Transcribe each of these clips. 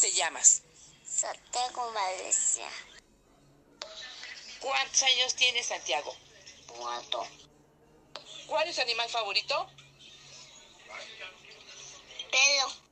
te llamas? Santiago Valencia. ¿Cuántos años tienes, Santiago? Cuatro. ¿Cuál es tu animal favorito? Pelo.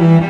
Thank.